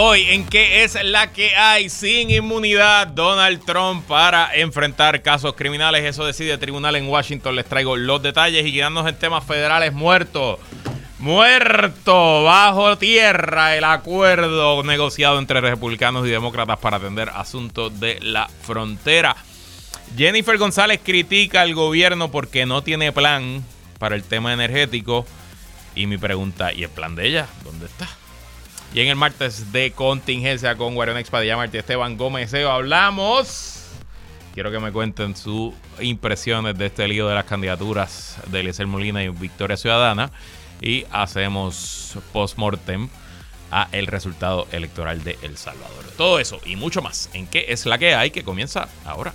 Hoy, ¿en qué es la que hay sin inmunidad Donald Trump para enfrentar casos criminales? Eso decide el tribunal en Washington. Les traigo los detalles y quedándonos en temas federales muerto. Muerto bajo tierra el acuerdo negociado entre republicanos y demócratas para atender asuntos de la frontera. Jennifer González critica al gobierno porque no tiene plan para el tema energético. Y mi pregunta, ¿y el plan de ella? ¿Dónde está? Y en el martes de contingencia con Guarionex Expadilla Martí Esteban Gómez hablamos. Quiero que me cuenten sus impresiones de este lío de las candidaturas de Eliezer Molina y Victoria Ciudadana. Y hacemos post-mortem a el resultado electoral de El Salvador. Todo eso y mucho más en qué es la que hay que comienza ahora.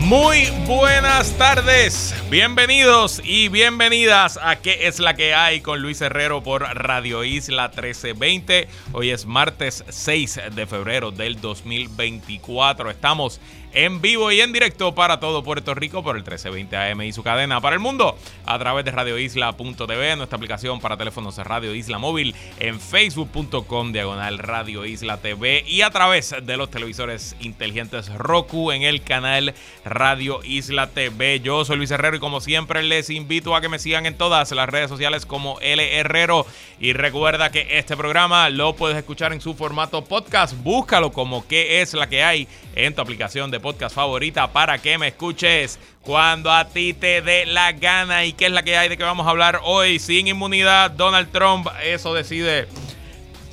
Muy buenas tardes, bienvenidos y bienvenidas a ¿Qué es la que hay? con Luis Herrero por Radio Isla 1320. Hoy es martes 6 de febrero del 2024. Estamos en vivo y en directo para todo Puerto Rico por el 1320 AM y su cadena para el mundo a través de radioisla.tv, nuestra aplicación para teléfonos de Radio Isla Móvil, en facebook.com diagonal Radio Isla TV y a través de los televisores inteligentes Roku en el canal Radio Isla TV. Yo soy Luis Herrero y como siempre les invito a que me sigan en todas las redes sociales como L Herrero y recuerda que este programa lo puedes escuchar en su formato podcast. Búscalo como que es la que hay en tu aplicación de podcast favorita para que me escuches cuando a ti te dé la gana. ¿Y qué es la que hay de que vamos a hablar hoy? Sin inmunidad, Donald Trump, eso decide.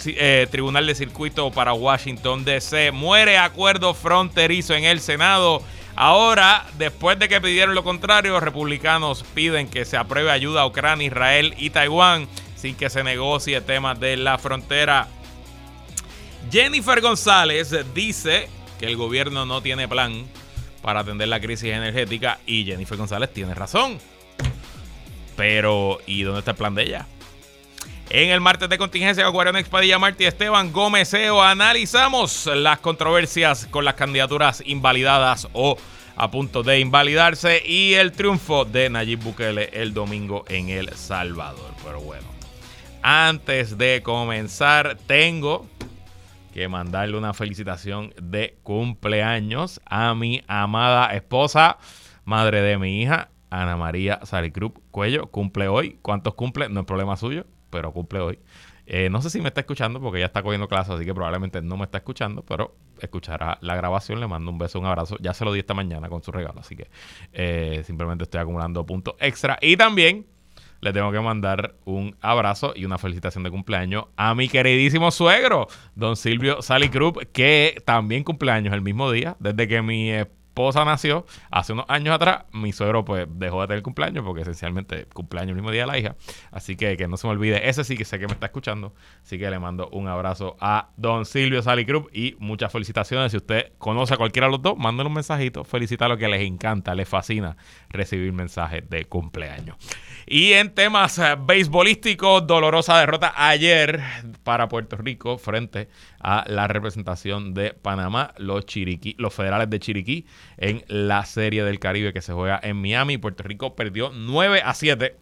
Eh, Tribunal de Circuito para Washington DC. Muere acuerdo fronterizo en el Senado. Ahora, después de que pidieron lo contrario, republicanos piden que se apruebe ayuda a Ucrania, Israel y Taiwán sin que se negocie temas de la frontera. Jennifer González dice que el gobierno no tiene plan para atender la crisis energética y Jennifer González tiene razón. Pero, ¿y dónde está el plan de ella? En el martes de contingencia con Guardián Expadilla Martí Esteban Gómez analizamos las controversias con las candidaturas invalidadas o a punto de invalidarse y el triunfo de Nayib Bukele el domingo en El Salvador. Pero bueno, antes de comenzar, tengo que mandarle una felicitación de cumpleaños a mi amada esposa, madre de mi hija, Ana María Saricrup Cuello. Cumple hoy. ¿Cuántos cumple? No es problema suyo, pero cumple hoy. Eh, no sé si me está escuchando porque ya está cogiendo clases, así que probablemente no me está escuchando, pero escuchará la grabación. Le mando un beso, un abrazo. Ya se lo di esta mañana con su regalo, así que eh, simplemente estoy acumulando puntos extra. Y también le tengo que mandar un abrazo y una felicitación de cumpleaños a mi queridísimo suegro, don Silvio Salicrup, que también cumpleaños el mismo día, desde que mi esposa nació hace unos años atrás, mi suegro pues dejó de tener cumpleaños porque esencialmente cumpleaños el mismo día de la hija. Así que que no se me olvide, ese sí que sé que me está escuchando. Así que le mando un abrazo a don Silvio Salicrup y muchas felicitaciones. Si usted conoce a cualquiera de los dos, mándenle un mensajito, felicita lo que les encanta, les fascina recibir mensajes de cumpleaños. Y en temas eh, beisbolísticos, dolorosa derrota ayer para Puerto Rico frente a la representación de Panamá, los Chiriquí, los federales de Chiriquí, en la Serie del Caribe que se juega en Miami. Puerto Rico perdió 9 a 7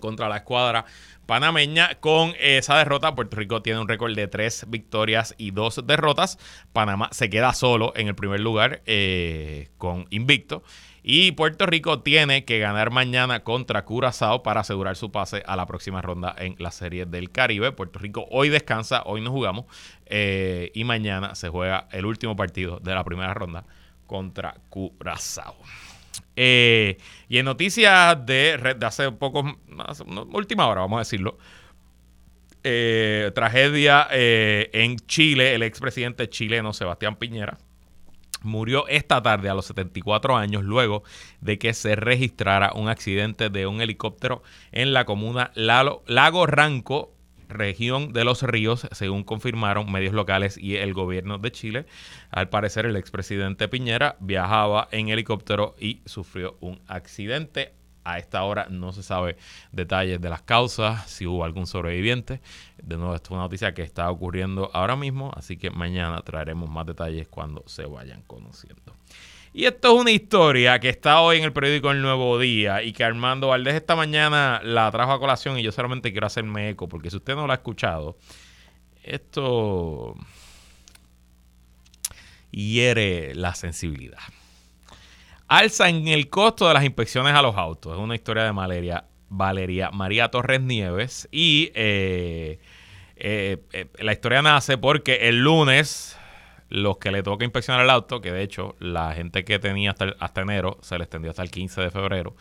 contra la escuadra panameña. Con esa derrota, Puerto Rico tiene un récord de 3 victorias y 2 derrotas. Panamá se queda solo en el primer lugar eh, con invicto. Y Puerto Rico tiene que ganar mañana contra Curazao para asegurar su pase a la próxima ronda en la Serie del Caribe. Puerto Rico hoy descansa, hoy no jugamos. Eh, y mañana se juega el último partido de la primera ronda contra Curazao. Eh, y en noticias de, de hace poco, última hora, vamos a decirlo. Eh, tragedia en Chile, el expresidente chileno Sebastián Piñera murió esta tarde a los 74 años luego de que se registrara un accidente de un helicóptero en la comuna Lago Ranco, región de los ríos, según confirmaron medios locales y el gobierno de Chile. Al parecer, el expresidente Piñera viajaba en helicóptero y sufrió un accidente. A esta hora no se sabe detalles de las causas, si hubo algún sobreviviente. De nuevo, esto es una noticia que está ocurriendo ahora mismo, así que mañana traeremos más detalles cuando se vayan conociendo. Y esto es una historia que está hoy en el periódico El Nuevo Día y que Armando Valdés esta mañana la trajo a colación y yo solamente quiero hacerme eco porque si usted no lo ha escuchado, esto hiere la sensibilidad. Alza en el costo de las inspecciones a los autos. Es una historia de Valeria, Valeria María Torres Nieves y eh, eh, eh, la historia nace porque el lunes los que le toca inspeccionar el auto, que de hecho la gente que tenía hasta, hasta enero se le extendió hasta el 15 de febrero,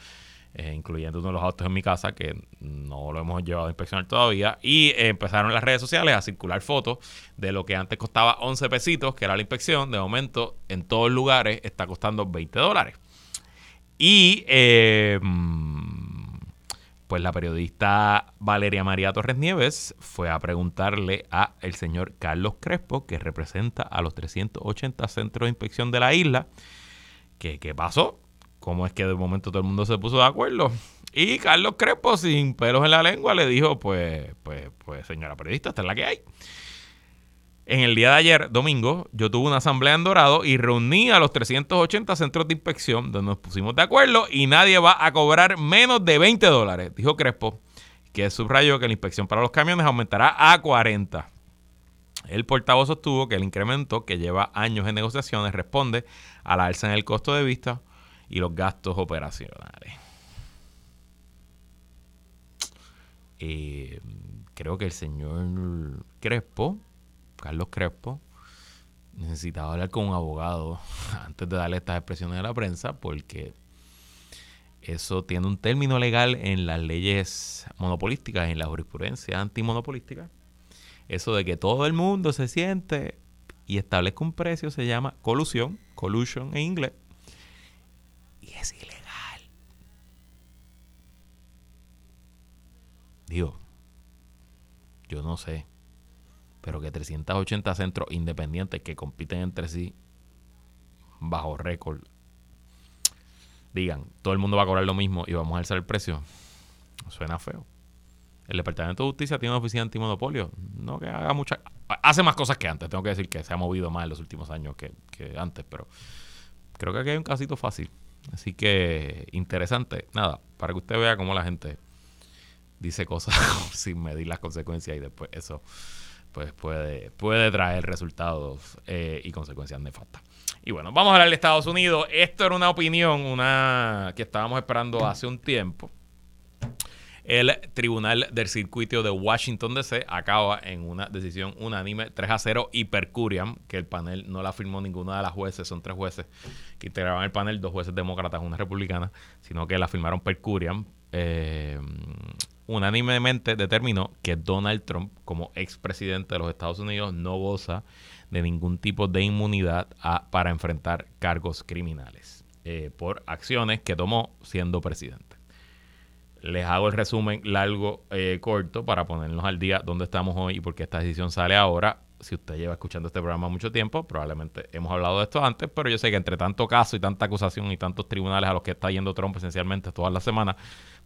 eh, incluyendo uno de los autos en mi casa, que no lo hemos llevado a inspeccionar todavía, y eh, empezaron las redes sociales a circular fotos de lo que antes costaba 11 pesitos, que era la inspección, de momento en todos lugares está costando 20 dólares. Y eh, pues la periodista Valeria María Torres Nieves fue a preguntarle a el señor Carlos Crespo, que representa a los 380 centros de inspección de la isla, que qué pasó, cómo es que de momento todo el mundo se puso de acuerdo. Y Carlos Crespo, sin pelos en la lengua, le dijo, pues, pues, pues, señora periodista, esta es la que hay. En el día de ayer, domingo, yo tuve una asamblea en Dorado y reuní a los 380 centros de inspección donde nos pusimos de acuerdo y nadie va a cobrar menos de 20 dólares, dijo Crespo, que subrayó que la inspección para los camiones aumentará a 40. El portavoz sostuvo que el incremento, que lleva años en negociaciones, responde a la alza en el costo de vista y los gastos operacionales. Eh, creo que el señor Crespo Carlos Crespo, necesitaba hablar con un abogado antes de darle estas expresiones a la prensa porque eso tiene un término legal en las leyes monopolísticas, en la jurisprudencia antimonopolística. Eso de que todo el mundo se siente y establezca un precio se llama colusión, collusion en inglés. Es ilegal. Digo, yo no sé pero que 380 centros independientes que compiten entre sí bajo récord digan, todo el mundo va a cobrar lo mismo y vamos a alzar el precio, suena feo. El Departamento de Justicia tiene una oficina antimonopolio, no que haga mucha... Hace más cosas que antes, tengo que decir que se ha movido más en los últimos años que, que antes, pero creo que aquí hay un casito fácil. Así que interesante. Nada, para que usted vea cómo la gente dice cosas sin medir las consecuencias y después eso pues puede, puede traer resultados eh, y consecuencias nefastas. Y bueno, vamos a hablar de Estados Unidos. Esto era una opinión, una que estábamos esperando hace un tiempo. El Tribunal del Circuito de Washington DC acaba en una decisión unánime 3 a 0 y per curiam, que el panel no la firmó ninguna de las jueces, son tres jueces que integraban el panel, dos jueces demócratas, una republicana, sino que la firmaron per curiam. Eh, unánimemente determinó que Donald Trump, como expresidente de los Estados Unidos, no goza de ningún tipo de inmunidad para enfrentar cargos criminales eh, por acciones que tomó siendo presidente. Les hago el resumen largo, eh, corto, para ponernos al día dónde estamos hoy y por qué esta decisión sale ahora. Si usted lleva escuchando este programa mucho tiempo, probablemente hemos hablado de esto antes, pero yo sé que entre tanto caso y tanta acusación y tantos tribunales a los que está yendo Trump esencialmente todas las semanas,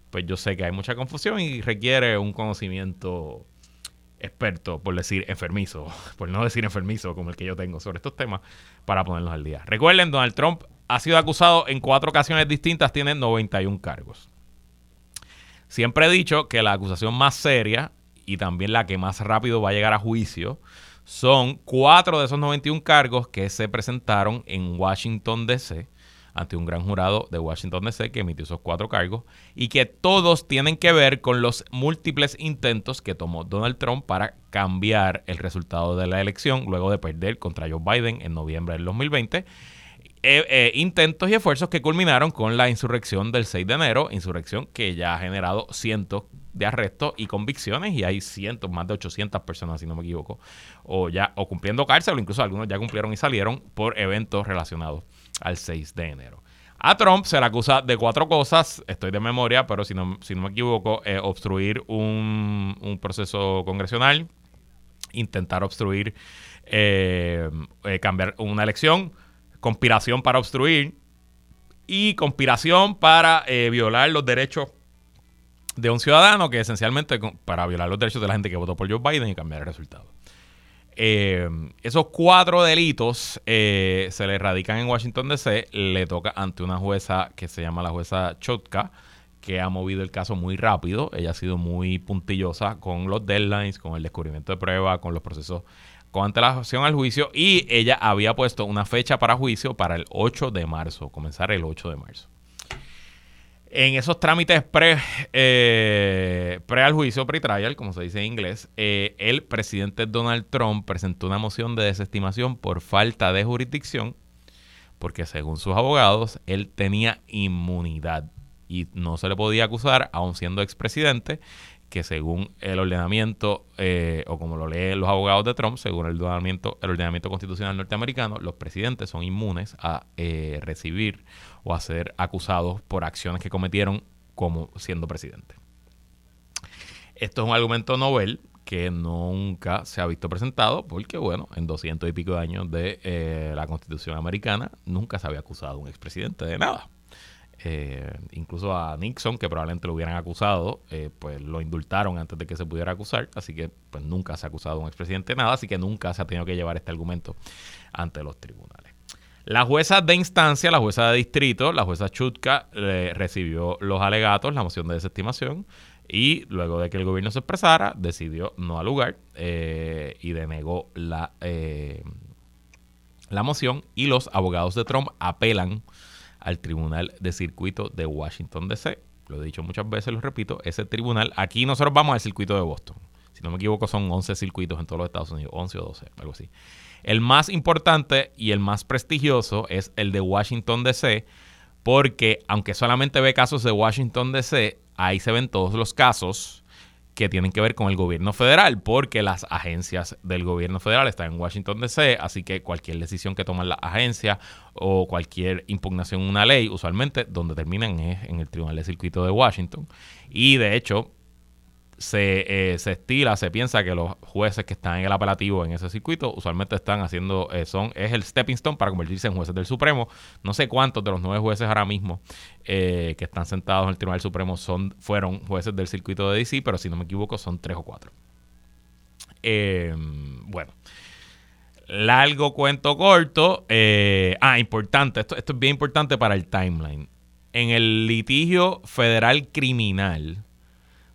pues yo sé que hay mucha confusión y requiere un conocimiento experto, por decir enfermizo, por no decir enfermizo como el que yo tengo sobre estos temas, para ponerlos al día. Recuerden, Donald Trump ha sido acusado en cuatro ocasiones distintas, tiene 91 cargos. Siempre he dicho que la acusación más seria y también la que más rápido va a llegar a juicio son cuatro de esos 91 cargos que se presentaron en Washington, D.C ante un gran jurado de Washington DC que emitió esos cuatro cargos y que todos tienen que ver con los múltiples intentos que tomó Donald Trump para cambiar el resultado de la elección luego de perder contra Joe Biden en noviembre del 2020. Eh, eh, intentos y esfuerzos que culminaron con la insurrección del 6 de enero, insurrección que ya ha generado cientos de arrestos y convicciones y hay cientos, más de 800 personas, si no me equivoco, o ya o cumpliendo cárcel o incluso algunos ya cumplieron y salieron por eventos relacionados al 6 de enero. A Trump se le acusa de cuatro cosas, estoy de memoria, pero si no, si no me equivoco, eh, obstruir un, un, proceso congresional, intentar obstruir, cambiar una elección, conspiración para obstruir y conspiración para violar los derechos de un ciudadano, que esencialmente para violar los derechos de la gente que votó por Joe Biden y cambiar el resultado. Eh, esos cuatro delitos eh, se le radican en Washington DC. Le toca ante una jueza que se llama la jueza Chotka, que ha movido el caso muy rápido. Ella ha sido muy puntillosa con los deadlines, con el descubrimiento de prueba, con los procesos con antelación al juicio. Y ella había puesto una fecha para juicio para el 8 de marzo, comenzar el 8 de marzo. En esos trámites pre, eh, pre al juicio, pre-trial, como se dice en inglés, eh, el presidente Donald Trump presentó una moción de desestimación por falta de jurisdicción, porque según sus abogados, él tenía inmunidad y no se le podía acusar, aun siendo expresidente, que según el ordenamiento, eh, o como lo leen los abogados de Trump, según el ordenamiento, el ordenamiento constitucional norteamericano, los presidentes son inmunes a eh, recibir o a ser acusados por acciones que cometieron como siendo presidente. Esto es un argumento novel que nunca se ha visto presentado porque, bueno, en doscientos y pico de años de eh, la Constitución americana nunca se había acusado a un expresidente de nada. Eh, incluso a Nixon, que probablemente lo hubieran acusado, eh, pues lo indultaron antes de que se pudiera acusar, así que pues nunca se ha acusado a un expresidente de nada, así que nunca se ha tenido que llevar este argumento ante los tribunales. La jueza de instancia, la jueza de distrito, la jueza Chutka, recibió los alegatos, la moción de desestimación, y luego de que el gobierno se expresara, decidió no alugar eh, y denegó la, la moción, y los abogados de Trump apelan al Tribunal de Circuito de Washington, D.C. Lo he dicho muchas veces, lo repito, ese tribunal, aquí nosotros vamos al circuito de Boston. Si no me equivoco, son 11 circuitos en todos los Estados Unidos, 11 o 12, algo así. El más importante y el más prestigioso es el de Washington, D.C., porque aunque solamente ve casos de Washington, D.C., ahí se ven todos los casos que tienen que ver con el gobierno federal, porque las agencias del gobierno federal están en Washington DC, así que cualquier decisión que toman las agencias o cualquier impugnación a una ley, usualmente donde terminan es en el Tribunal de Circuito de Washington. Y de hecho, se, eh, se, estila, se piensa que los jueces que están en el apelativo en ese circuito usualmente están haciendo, eh, son, es el stepping stone para convertirse en jueces del Supremo. No sé cuántos de los nueve jueces ahora mismo eh, que están sentados en el Tribunal Supremo son, fueron jueces del circuito de DC, pero si no me equivoco son tres o cuatro. bueno. Largo cuento corto. ah, importante. Esto, esto es bien importante para el timeline. En el litigio federal criminal,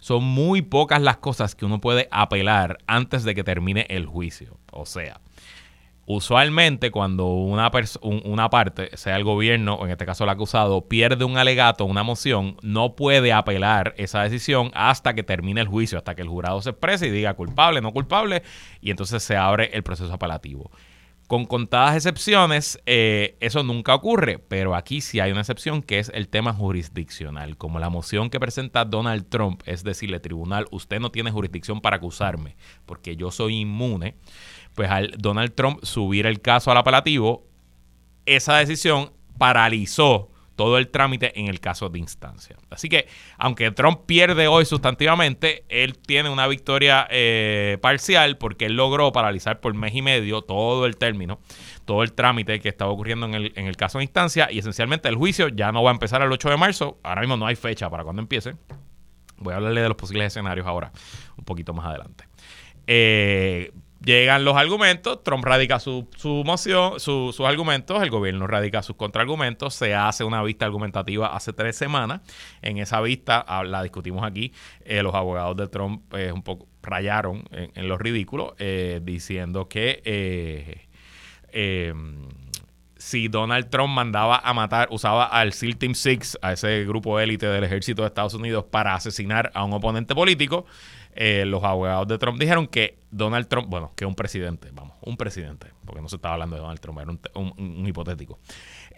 son muy pocas las cosas que uno puede apelar antes de que termine el juicio. O sea, usualmente cuando una, una parte, sea el gobierno o en este caso el acusado, pierde un alegato, una moción, no puede apelar esa decisión hasta que termine el juicio, hasta que el jurado se exprese y diga culpable, no culpable, y entonces se abre el proceso apelativo. Con contadas excepciones, eh, eso nunca ocurre, pero aquí sí hay una excepción que es el tema jurisdiccional. Como la moción que presenta Donald Trump es decirle, tribunal, usted no tiene jurisdicción para acusarme porque yo soy inmune, pues al Donald Trump subir el caso al apelativo, esa decisión paralizó todo el trámite en el caso de instancia. Así que, aunque Trump pierde hoy sustantivamente, él tiene una victoria eh, parcial porque él logró paralizar por mes y medio todo el término, todo el trámite que estaba ocurriendo en el, en el caso de instancia y esencialmente el juicio ya no va a empezar el 8 de marzo. Ahora mismo no hay fecha para cuando empiece. Voy a hablarle de los posibles escenarios ahora, un poquito más adelante. Eh, Llegan los argumentos, Trump radica su, su moción, sus argumentos, el gobierno radica sus contraargumentos, se hace una vista argumentativa hace tres semanas. En esa vista, ah, la discutimos aquí, eh, los abogados de Trump eh, un poco rayaron en, lo ridículo, eh, diciendo que si Donald Trump mandaba a matar, usaba al SEAL Team Six, a ese grupo élite del ejército de Estados Unidos, para asesinar a un oponente político, los abogados de Trump dijeron que Donald Trump, bueno, que un presidente, vamos, un presidente, porque no se estaba hablando de Donald Trump, era un, hipotético,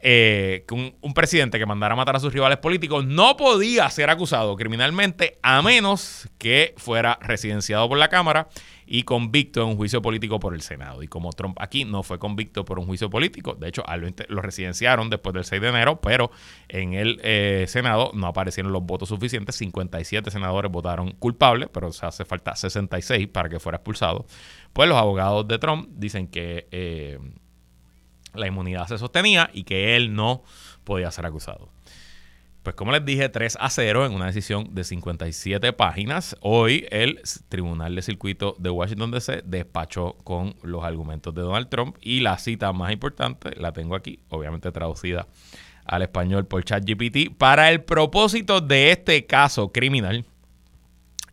eh, que un, presidente que mandara a matar a sus rivales políticos no podía ser acusado criminalmente a menos que fuera residenciado por la Cámara y convicto en un juicio político por el Senado. Y como Trump aquí no fue convicto por un juicio político, de hecho lo, residenciaron después del 6 de enero, pero en el eh, Senado no aparecieron los votos suficientes. 57 senadores votaron culpables, pero se hace falta 66 para que fuera expulsado. Pues los abogados de Trump dicen que eh, la inmunidad se sostenía y que él no podía ser acusado. Pues como les dije, 3 a 0 en una decisión de 57 páginas. Hoy el Tribunal de Circuito de Washington DC despachó con los argumentos de Donald Trump y la cita más importante la tengo aquí, obviamente traducida al español por ChatGPT. Para el propósito de este caso criminal,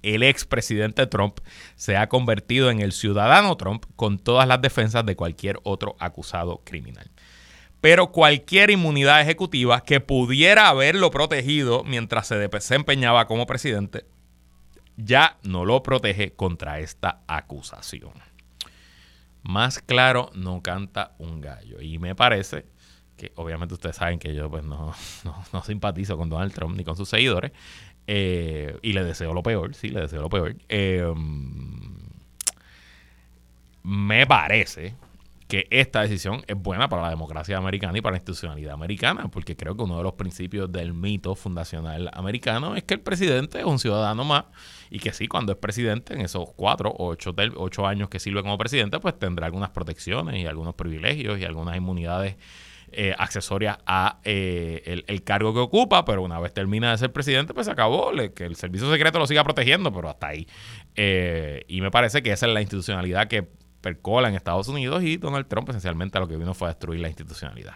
el expresidente Trump se ha convertido en el ciudadano Trump con todas las defensas de cualquier otro acusado criminal pero cualquier inmunidad ejecutiva que pudiera haberlo protegido mientras se desempeñaba como presidente ya no lo protege contra esta acusación. Más claro no canta un gallo. Y me parece que obviamente ustedes saben que yo pues no, no, simpatizo con Donald Trump ni con sus seguidores. Eh, y le deseo lo peor, sí, le deseo lo peor. Eh, me parece que esta decisión es buena para la democracia americana y para la institucionalidad americana, porque creo que uno de los principios del mito fundacional americano es que el presidente es un ciudadano más y que sí, cuando es presidente, en esos cuatro o ocho, años que sirve como presidente, pues tendrá algunas protecciones y algunos privilegios y algunas inmunidades eh, accesorias a eh, el, cargo que ocupa, pero una vez termina de ser presidente, pues se acabó, que el servicio secreto lo siga protegiendo, pero hasta ahí. Eh, y me parece que esa es la institucionalidad que percola en Estados Unidos y Donald Trump esencialmente lo que vino fue a destruir la institucionalidad.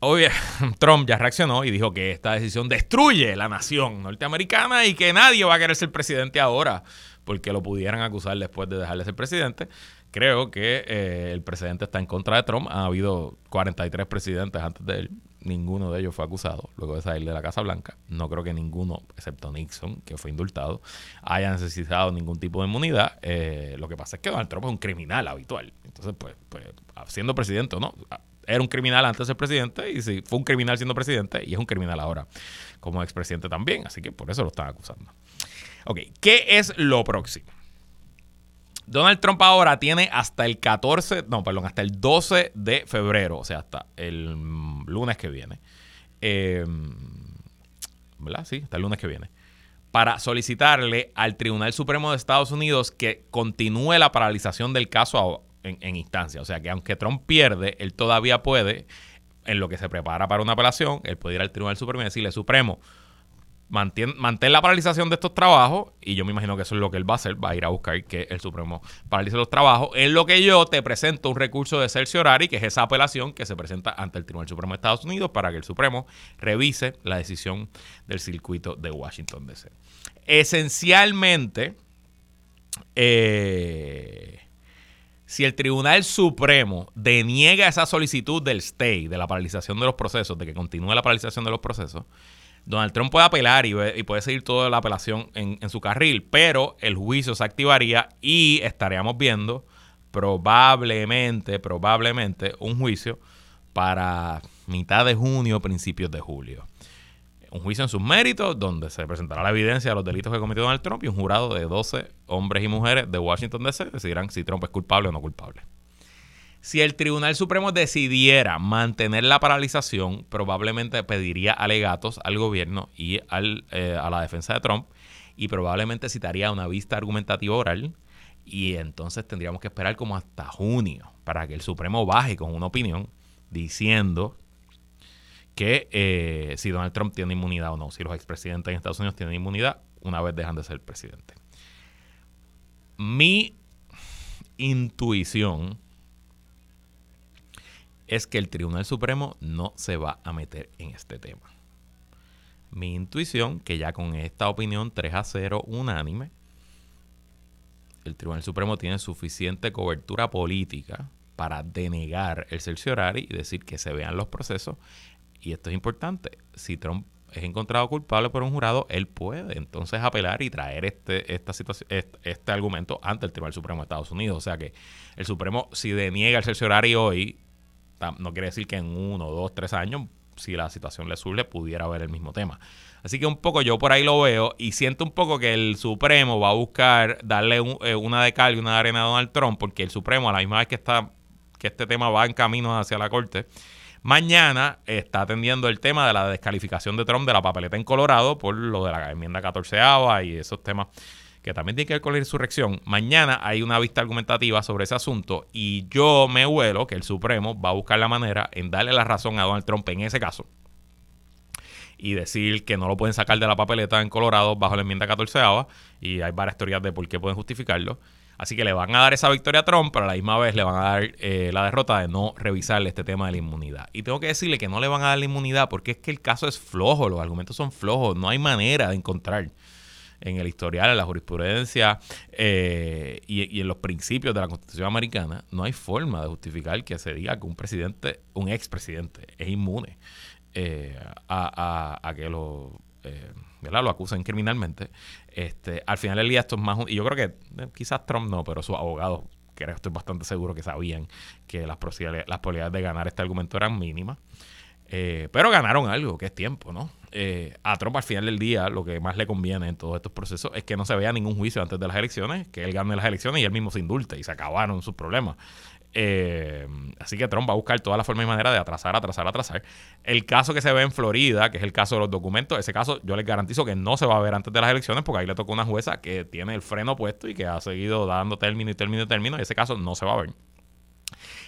Hoy Trump ya reaccionó y dijo que esta decisión destruye la nación norteamericana y que nadie va a querer ser presidente ahora porque lo pudieran acusar después de dejar de ser presidente. Creo que eh, el presidente está en contra de Trump. Ha habido 43 presidentes antes de él ninguno de ellos fue acusado luego de salir de la Casa Blanca. No creo que ninguno, excepto Nixon, que fue indultado, haya necesitado ningún tipo de inmunidad. Eh, lo que pasa es que Donald Trump es un criminal habitual. Entonces, pues, pues siendo presidente o no, era un criminal antes de ser presidente y si fue un criminal siendo presidente y es un criminal ahora como expresidente también. Así que por eso lo están acusando. Ok, ¿qué es lo próximo? Donald Trump ahora tiene hasta el 14, no, perdón, hasta el 12 de febrero, o sea, hasta el lunes que viene. Eh, ¿Verdad? Sí, hasta el lunes que viene. Para solicitarle al Tribunal Supremo de Estados Unidos que continúe la paralización del caso en, en instancia. O sea, que aunque Trump pierde, él todavía puede, en lo que se prepara para una apelación, él puede ir al Tribunal Supremo y decirle, Supremo, mantén, la paralización de estos trabajos, y yo me imagino que eso es lo que él va a hacer, va a ir a buscar que el Supremo paralice los trabajos, en lo que yo te presento un recurso de cerciorari, que es esa apelación que se presenta ante el Tribunal Supremo de Estados Unidos para que el Supremo revise la decisión del circuito de Washington DC. Esencialmente, eh, si el Tribunal Supremo deniega esa solicitud del stay, de la paralización de los procesos, de que continúe la paralización de los procesos, Donald Trump puede apelar y, puede seguir toda la apelación en, su carril, pero el juicio se activaría y estaríamos viendo probablemente, probablemente un juicio para mitad de junio, principios de julio. Un juicio en sus méritos donde se presentará la evidencia de los delitos que cometió Donald Trump y un jurado de 12 hombres y mujeres de Washington DC decidirán si Trump es culpable o no culpable. Si el Tribunal Supremo decidiera mantener la paralización, probablemente pediría alegatos al gobierno y eh, a la defensa de Trump y probablemente citaría una vista argumentativa oral y entonces tendríamos que esperar como hasta junio para que el Supremo baje con una opinión diciendo que eh, si Donald Trump tiene inmunidad o no, si los expresidentes en Estados Unidos tienen inmunidad una vez dejan de ser presidente. Mi intuición es que el Tribunal Supremo no se va a meter en este tema. Mi intuición, que ya con esta opinión 3 a 0 unánime, el Tribunal Supremo tiene suficiente cobertura política para denegar el cerciorari y decir que se vean los procesos. Y esto es importante. Si Trump es encontrado culpable por un jurado, él puede entonces apelar y traer este, esta situación, este, argumento ante el Tribunal Supremo de Estados Unidos. O sea que el Supremo, si deniega el cerciorari hoy, no quiere decir que en uno, dos, tres años si la situación le surge, pudiera ver el mismo tema. Así que un poco yo por ahí lo veo y siento un poco que el Supremo va a buscar darle eh, una de cal y una de arena a Donald Trump, porque el Supremo, a la misma vez que, está, que este tema va en camino hacia la Corte, mañana está atendiendo el tema de la descalificación de Trump de la papeleta en Colorado por lo de la enmienda 14 y esos temas que también tienen que ver con la insurrección. Mañana hay una vista argumentativa sobre ese asunto y yo me huelo que el Supremo va a buscar la manera en darle la razón a Donald Trump en ese caso y decir que no lo pueden sacar de la papeleta en Colorado bajo la enmienda 14 y hay varias teorías de por qué pueden justificarlo. Así que le van a dar esa victoria a Trump, pero a la misma vez le van a dar eh, la derrota de no revisarle este tema de la inmunidad. Y tengo que decirle que no le van a dar la inmunidad porque es que el caso es flojo, los argumentos son flojos, no hay manera de encontrar en el historial, en la jurisprudencia eh, y, en los principios de la Constitución americana, no hay forma de justificar que se diga que un presidente, un expresidente, es inmune eh, a, que lo, eh, lo acusen criminalmente. Este, al final del día esto es más... y yo creo que quizás Trump no, pero sus abogados, que estoy bastante seguro que sabían que las posibilidades, las posibilidades de ganar este argumento eran mínimas. pero ganaron algo, que es tiempo, ¿no? Eh, a Trump al final del día lo que más le conviene en todos estos procesos es que no se vea ningún juicio antes de las elecciones, que él gane las elecciones y él mismo se indulte y se acabaron sus problemas. Eh, así que Trump va a buscar todas las formas y maneras de atrasar, atrasar, atrasar. El caso que se ve en Florida, que es el caso de los documentos, ese caso yo les garantizo que no se va a ver antes de las elecciones porque ahí le tocó una jueza que tiene el freno puesto y que ha seguido dando término y término y término y ese caso no se va a ver.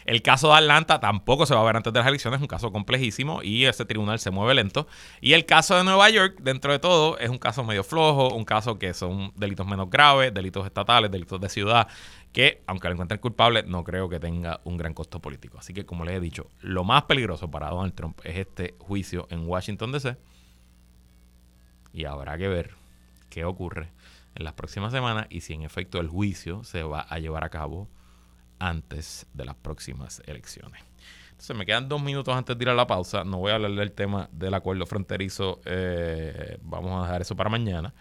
El caso de Atlanta tampoco se va a ver antes de las elecciones, es un caso complejísimo y ese tribunal se mueve lento. Y el caso de Nueva York, dentro de todo, es un caso medio flojo, un caso que son delitos menos graves, delitos estatales, delitos de ciudad, que aunque lo encuentren culpable, no creo que tenga un gran costo político. Así que, como les he dicho, lo más peligroso para Donald Trump es este juicio en Washington DC. Y habrá que ver qué ocurre en las próximas semanas y si en efecto el juicio se va a llevar a cabo antes de las próximas elecciones. Entonces me quedan dos minutos antes de ir a la pausa. No voy a hablar del tema del acuerdo fronterizo. Eh, vamos a dejar eso para mañana.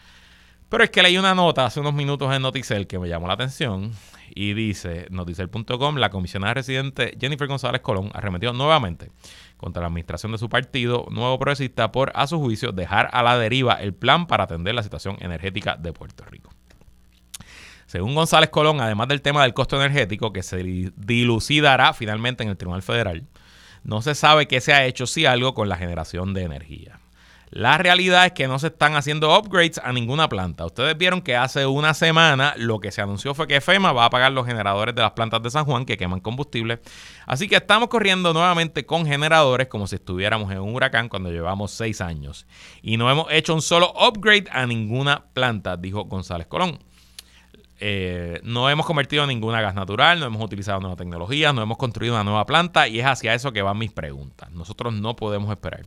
Pero es que leí una nota hace unos minutos en Noticel que me llamó la atención y dice, noticel.com, la comisionada residente Jennifer González Colón arremetió nuevamente contra la administración de su partido Nuevo Progresista por, a su juicio, dejar a la deriva el plan para atender la situación energética de Puerto Rico. Según González Colón, además del tema del costo energético que se dilucidará finalmente en el Tribunal Federal, no se sabe qué se ha hecho si algo con la generación de energía. La realidad es que no se están haciendo upgrades a ninguna planta. Ustedes vieron que hace una semana lo que se anunció fue que FEMA va a pagar los generadores de las plantas de San Juan que queman combustible. Así que estamos corriendo nuevamente con generadores como si estuviéramos en un huracán cuando llevamos seis años. Y no hemos hecho un solo upgrade a ninguna planta, dijo González Colón. Eh, no hemos convertido ninguna gas natural, no hemos utilizado nueva tecnología, no hemos construido una nueva planta y es hacia eso que van mis preguntas. Nosotros no podemos esperar.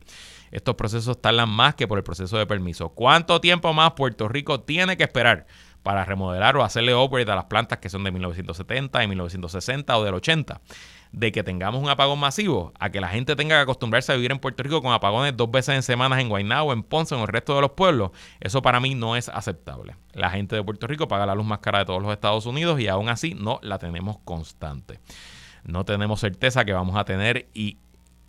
Estos procesos tardan más que por el proceso de permiso. ¿Cuánto tiempo más Puerto Rico tiene que esperar para remodelar o hacerle upgrade a las plantas que son de 1970, de 1960 o del 80? De que tengamos un apagón masivo a que la gente tenga que acostumbrarse a vivir en Puerto Rico con apagones dos veces en semanas en Guaynabo, en Ponce, en el resto de los pueblos, eso para mí no es aceptable. La gente de Puerto Rico paga la luz más cara de todos los Estados Unidos y aún así no la tenemos constante. No tenemos certeza que vamos a tener y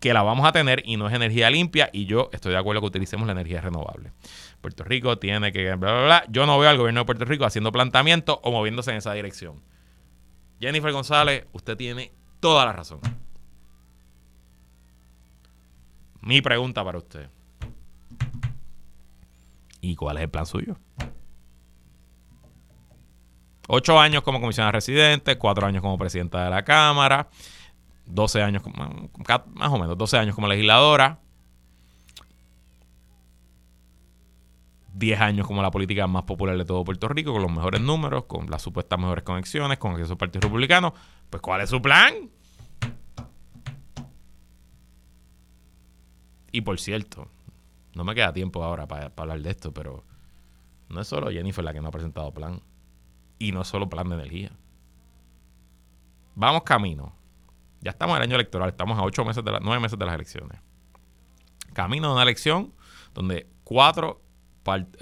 que la vamos a tener y no es energía limpia y yo estoy de acuerdo que utilicemos la energía renovable. Puerto Rico tiene que... Bla, bla, bla. Yo no veo al gobierno de Puerto Rico haciendo planteamiento o moviéndose en esa dirección. Jennifer González, usted tiene toda la razón. Mi pregunta para usted. ¿Y cuál es el plan suyo? Ocho años como comisionada residente, cuatro años como presidenta de la Cámara, doce años, más o menos, doce años como legisladora, diez años como la política más popular de todo Puerto Rico, con los mejores números, con las supuestas mejores conexiones, con acceso al Partido Republicano. Pues, ¿cuál es su plan? Y por cierto, no me queda tiempo ahora para, hablar de esto, pero no es solo Jennifer la que no ha presentado plan. Y no es solo plan de energía. Vamos camino. Ya estamos en el año electoral, estamos a ocho meses de nueve meses de las elecciones. Camino de una elección donde cuatro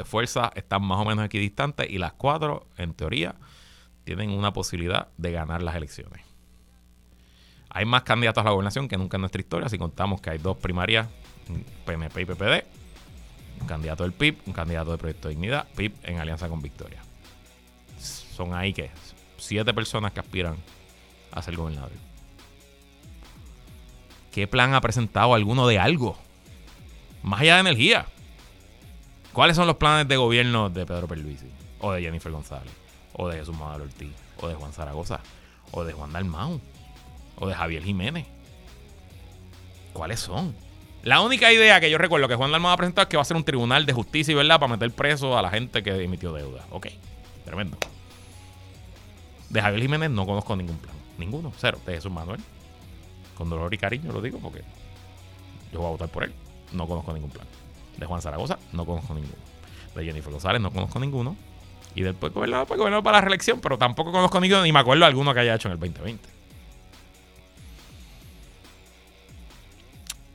fuerzas están más o menos equidistantes y las cuatro, en teoría, tienen una posibilidad de ganar las elecciones. Hay más candidatos a la gobernación que nunca en nuestra historia, si contamos que hay dos primarias PNP y PPD, un candidato del PIB, un candidato de Proyecto de Dignidad, PIB en alianza con Victoria. Son ahí que siete personas que aspiran a ser gobernador. ¿Qué plan ha presentado alguno de algo? Más allá de energía. ¿Cuáles son los planes de gobierno de Pedro Perluisi? O de Jennifer González. O de Jesús Manuel Ortiz. O de Juan Zaragoza. O de Juan Dalmau. O de Javier Jiménez. ¿Cuáles son? La única idea que yo recuerdo que Juan Dalmau ha presentado es que va a ser un tribunal de justicia y verdad para meter preso a la gente que emitió deuda. Ok, tremendo. De Javier Jiménez no conozco ningún plan. Ninguno, cero. De Jesús Manuel. Con dolor y cariño lo digo porque yo voy a votar por él. No conozco ningún plan. De Juan Zaragoza, no conozco ninguno. De Jennifer González, no conozco ninguno. Y después gobernador, pues gobernador para la reelección, pero tampoco conozco ninguno, ni me acuerdo de alguno que haya hecho en el 2020.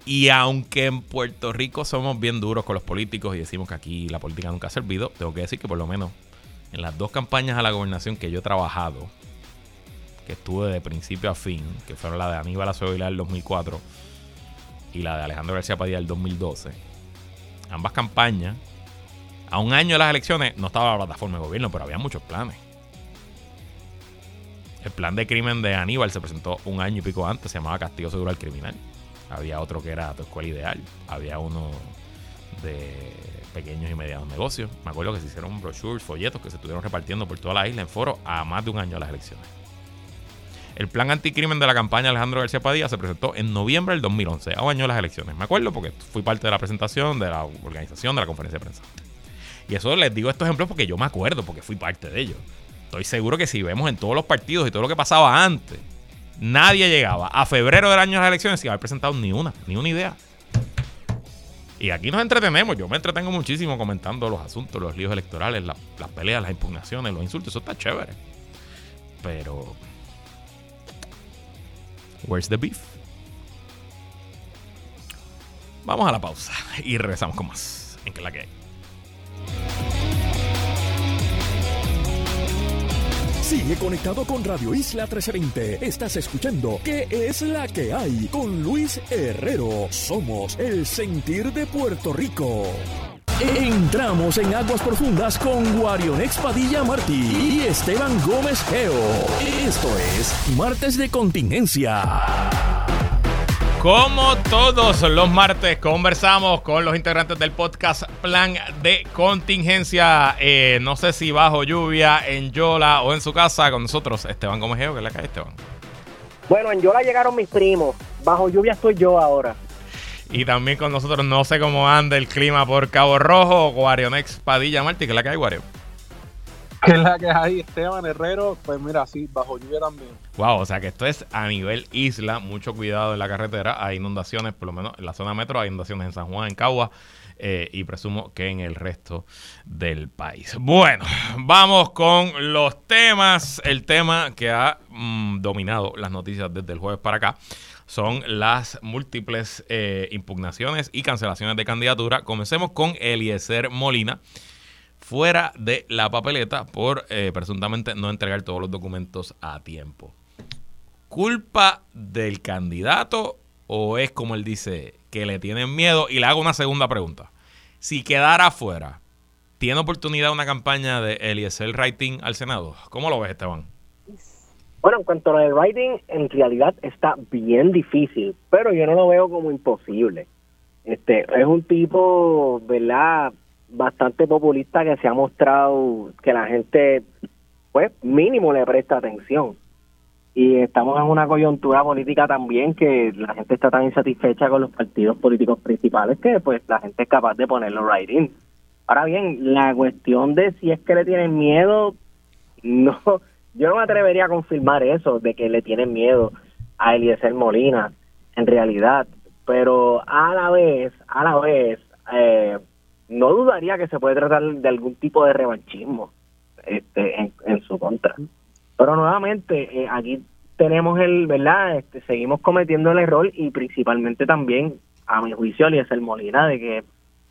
Y aunque en Puerto Rico somos bien duros con los políticos y decimos que aquí la política nunca ha servido, tengo que decir que por lo menos en las dos campañas a la gobernación que yo he trabajado, que estuve de principio a fin, que fueron la de Aníbal Acevedo del 2004 y la de Alejandro García Padilla del 2012, ambas campañas, a un año de las elecciones, no estaba la plataforma de gobierno, pero había muchos planes. El plan de crimen de Aníbal se presentó un año y pico antes, se llamaba Castigo Seguro al Criminal. Había otro que era tu escuela ideal. Había uno de pequeños y medianos negocios. Me acuerdo que se hicieron brochures, folletos que se estuvieron repartiendo por toda la isla en foro a más de un año de las elecciones. El plan anticrimen de la campaña Alejandro García Padilla se presentó en noviembre del 2011, a un año de las elecciones. Me acuerdo porque fui parte de la presentación, de la organización, de la conferencia de prensa. Y eso les digo estos ejemplos porque yo me acuerdo, porque fui parte de ellos. Estoy seguro que si vemos en todos los partidos y todo lo que pasaba antes, Nadie llegaba a febrero del año de las elecciones sin haber presentado ni una, ni una idea. Y aquí nos entretenemos. Yo me entretengo muchísimo comentando los asuntos, los líos electorales, las peleas, las impugnaciones, los insultos. Eso está chévere. Pero. Where's the beef? Vamos a la pausa y regresamos con más. En que la que hay. Sigue conectado con Radio Isla 1320. Estás escuchando ¿Qué es la que hay? Con Luis Herrero. Somos el sentir de Puerto Rico. Entramos en aguas profundas con Guarion Padilla Martí y Esteban Gómez Geo. Esto es Martes de Contingencia. Como todos los martes, conversamos con los integrantes del podcast Plan de Contingencia. Eh, no sé si bajo lluvia, en Yola o en su casa, con nosotros Esteban Gomejeo, que es la calle Esteban. Bueno, en Yola llegaron mis primos. Bajo lluvia estoy yo ahora. Y también con nosotros, no sé cómo anda el clima por Cabo Rojo, Guarionex Padilla Martí, que es la que hay, Guario. ¿Qué es la que hay, Esteban Herrero? Pues mira, sí, bajo lluvia también. Wow, o sea que esto es a nivel isla, mucho cuidado en la carretera, hay inundaciones, por lo menos en la zona metro, hay inundaciones en San Juan, en Cagua, eh, y presumo que en el resto del país. Bueno, vamos con los temas. El tema que ha mm, dominado las noticias desde el jueves para acá son las múltiples eh, impugnaciones y cancelaciones de candidatura. Comencemos con Eliezer Molina fuera de la papeleta por eh, presuntamente no entregar todos los documentos a tiempo. ¿Culpa del candidato o es como él dice que le tienen miedo? Y le hago una segunda pregunta. Si quedara afuera, ¿tiene oportunidad una campaña de Eliezer Writing al Senado? ¿Cómo lo ves, Esteban? Bueno, en cuanto a del writing, en realidad está bien difícil, pero yo no lo veo como imposible. Este, es un tipo, ¿verdad? bastante populista que se ha mostrado que la gente, pues, mínimo le presta atención. Y estamos en una coyuntura política también que la gente está tan insatisfecha con los partidos políticos principales que, pues, la gente es capaz de ponerlo in. Ahora bien, la cuestión de si es que le tienen miedo, no, yo no me atrevería a confirmar eso, de que le tienen miedo a Eliezer Molina, en realidad. Pero a la vez, a la vez, eh, no dudaría que se puede tratar de algún tipo de revanchismo este, en, su contra. Pero nuevamente, eh, aquí tenemos el, ¿verdad? Este, seguimos cometiendo el error y principalmente también, a mi juicio, es el Molina, de que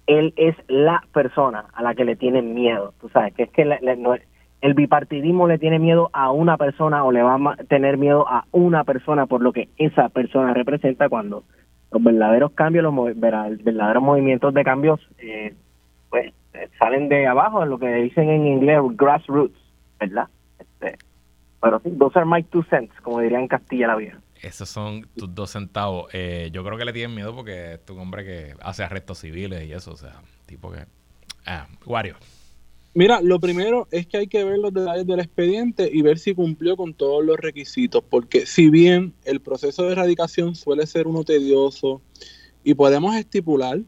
él es la persona a la que le tienen miedo. Tú sabes, que es que el bipartidismo le tiene miedo a una persona o le va a tener miedo a una persona por lo que esa persona representa cuando los verdaderos cambios, los verdaderos movimientos de cambios, eh, pues salen de abajo, lo que dicen en inglés grassroots, ¿verdad? Este, pero sí, those are my two cents, como dirían en Castilla la Vieja. Esos son tus dos centavos. Eh, yo creo que le tienen miedo porque es un hombre que hace arrestos civiles y eso, o sea, tipo que... Ah, Wario. Mira, lo primero es que hay que ver los detalles del expediente y ver si cumplió con todos los requisitos, porque si bien el proceso de erradicación suele ser uno tedioso y podemos estipular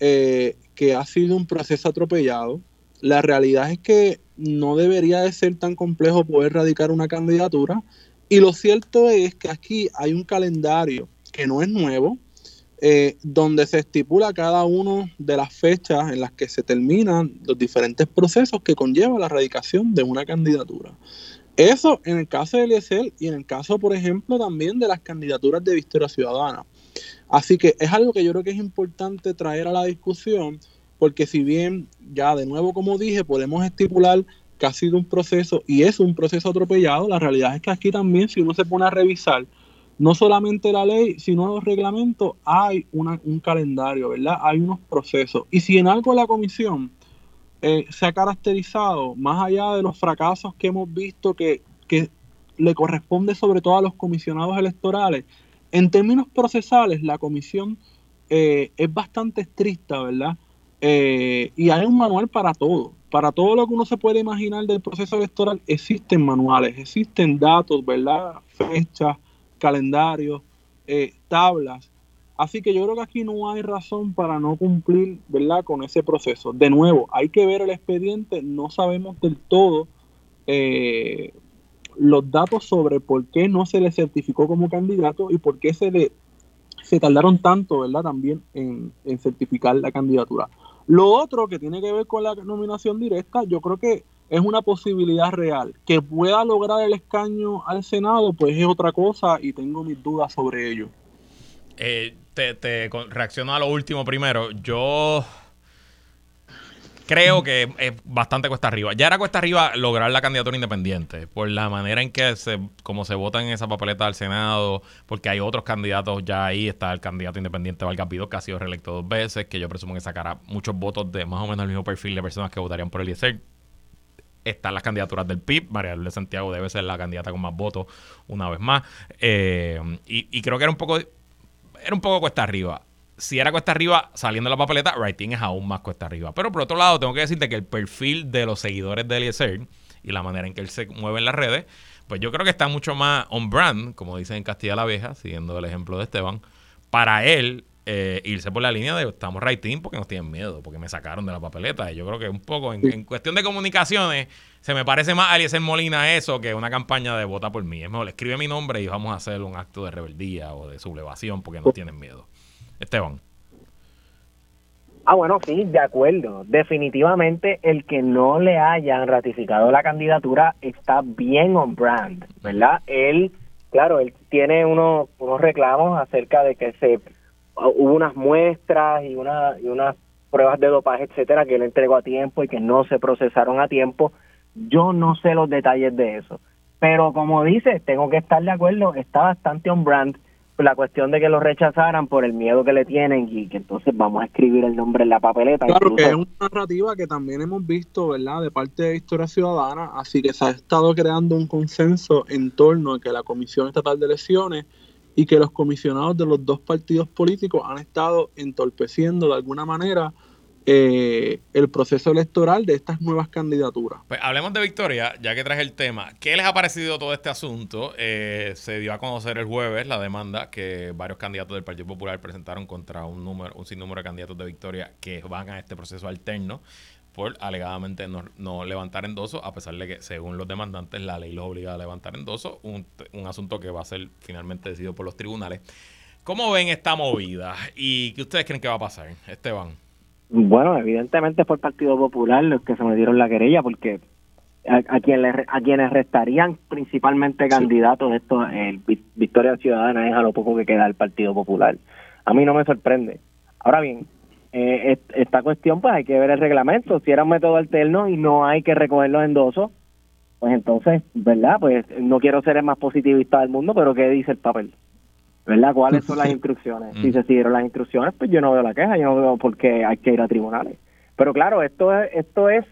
eh, que ha sido un proceso atropellado, la realidad es que no debería de ser tan complejo poder erradicar una candidatura. Y lo cierto es que aquí hay un calendario que no es nuevo, eh, donde se estipula cada una de las fechas en las que se terminan los diferentes procesos que conlleva la erradicación de una candidatura. Eso en el caso de Eliezer y en el caso, por ejemplo, también de las candidaturas de Victoria Ciudadana. Así que es algo que yo creo que es importante traer a la discusión, porque si bien ya de nuevo, como dije, podemos estipular que ha sido un proceso y es un proceso atropellado, la realidad es que aquí también, si uno se pone a revisar no solamente la ley, sino los reglamentos, hay un calendario, ¿verdad? Hay unos procesos. Y si en algo la comisión eh, se ha caracterizado, más allá de los fracasos que hemos visto que, le corresponde sobre todo a los comisionados electorales, en términos procesales la comisión eh, es bastante estricta, ¿verdad? Eh, y hay un manual para todo. Para todo lo que uno se puede imaginar del proceso electoral, existen manuales, existen datos, ¿verdad? Fechas, calendarios, eh, tablas. Así que yo creo que aquí no hay razón para no cumplir, ¿verdad?, con ese proceso. De nuevo, hay que ver el expediente, no sabemos del todo eh, los datos sobre por qué no se le certificó como candidato y por qué se le se tardaron tanto, ¿verdad?, también en, en certificar la candidatura. Lo otro que tiene que ver con la nominación directa, yo creo que es una posibilidad real. Que pueda lograr el escaño al Senado, pues es otra cosa y tengo mis dudas sobre ello. Eh, te, te reacciono a lo último primero. Yo creo que es bastante cuesta arriba. Ya era cuesta arriba lograr la candidatura independiente, por la manera en que se, como se vota en esa papeleta del Senado, porque hay otros candidatos ya ahí, está el candidato independiente Valga Pido, que ha sido reelecto dos veces, que yo presumo que sacará muchos votos de más o menos el mismo perfil de personas que votarían por el IESER están las candidaturas del PIB. María de Santiago debe ser la candidata con más votos una vez más. Eh, y, creo que era un poco era un poco cuesta arriba. Si era cuesta arriba, saliendo de la papeleta, Writing es aún más cuesta arriba. Pero por otro lado, tengo que decirte que el perfil de los seguidores de Eliezer y la manera en que él se mueve en las redes, pues yo creo que está mucho más on brand, como dicen en Castilla la Vieja, siguiendo el ejemplo de Esteban. Para él, eh, irse por la línea de estamos right team porque nos tienen miedo, porque me sacaron de la papeleta. Y yo creo que un poco en, cuestión de comunicaciones se me parece más a Eliezer Molina eso que una campaña de vota por mí. Es mejor, escribe mi nombre y vamos a hacer un acto de rebeldía o de sublevación porque nos tienen miedo. Esteban. Ah, bueno, sí, de acuerdo. Definitivamente el que no le hayan ratificado la candidatura está bien on brand, ¿verdad? Él, claro, él tiene unos, unos reclamos acerca de que se hubo unas muestras y, una, y unas pruebas de dopaje, etcétera, que él entregó a tiempo y que no se procesaron a tiempo. Yo no sé los detalles de eso. Pero como dice, tengo que estar de acuerdo, está bastante on brand la cuestión de que lo rechazaran por el miedo que le tienen y que entonces vamos a escribir el nombre en la papeleta. Claro que es una narrativa que también hemos visto, ¿verdad?, de parte de Historia Ciudadana, así que se ha estado creando un consenso en torno a que la Comisión Estatal de Elecciones y que los comisionados de los dos partidos políticos han estado entorpeciendo de alguna manera eh, el proceso electoral de estas nuevas candidaturas. Pues hablemos de Victoria, ya que traje el tema. ¿Qué les ha parecido todo este asunto? Eh, se dio a conocer el jueves la demanda que varios candidatos del Partido Popular presentaron contra un número, un sinnúmero de candidatos de Victoria que van a este proceso alterno por alegadamente no, levantar endoso, a pesar de que, según los demandantes, la ley los obliga a levantar endoso, un, un asunto que va a ser finalmente decidido por los tribunales. ¿Cómo ven esta movida? ¿Y qué ustedes creen que va a pasar, Esteban? Bueno, evidentemente fue el Partido Popular los que se metieron la querella, porque a, a, a quienes restarían principalmente candidatos, esto, el Victoria Ciudadana es a lo poco que queda el Partido Popular. A mí no me sorprende. Ahora bien, eh, esta cuestión pues hay que ver el reglamento. Si era un método alterno y no hay que recoger los endosos, pues entonces, ¿verdad? Pues no quiero ser el más positivista del mundo, pero ¿qué dice el papel? ¿verdad? ¿Cuáles son las instrucciones? Si se siguieron las instrucciones, pues yo no veo la queja, yo no veo por qué hay que ir a tribunales. Pero claro, esto es, esto es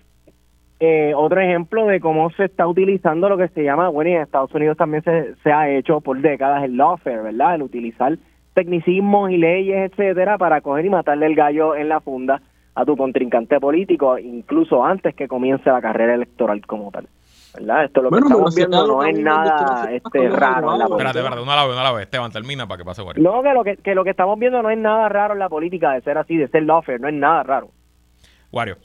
eh, otro ejemplo de cómo se está utilizando lo que se llama, bueno, y en Estados Unidos también se, se ha hecho por décadas el lawfare, ¿verdad? El utilizar tecnicismos y leyes, etcétera, para coger y matarle el gallo en la funda a tu contrincante político, incluso antes que comience la carrera electoral como tal. ¿verdad? Esto lo que estamos viendo no es nada este, raro en la política. Espérate, espérate, una la vez, una la vez. Esteban, termina para que pase Wario. No, que lo que, que lo que estamos viendo no es nada raro en la política de ser así, de ser lawfare, no es nada raro. Wario.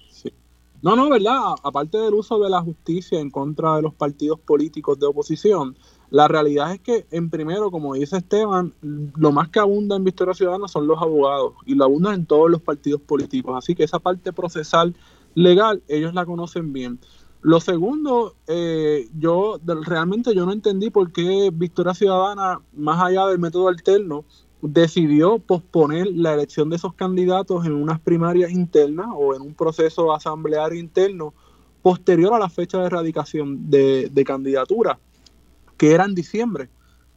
No, no, ¿verdad? Aparte del uso de la justicia en contra de los partidos políticos de oposición, la realidad es que, en primero, como dice Esteban, lo más que abunda en Victoria Ciudadana son los abogados y lo abundan en todos los partidos políticos. Así que esa parte procesal legal, ellos la conocen bien. Lo segundo, eh, yo realmente yo no entendí por qué Victoria Ciudadana, más allá del método alterno, decidió posponer la elección de esos candidatos en unas primarias internas o en un proceso asambleario interno posterior a la fecha de erradicación de, de candidatura, que era en diciembre.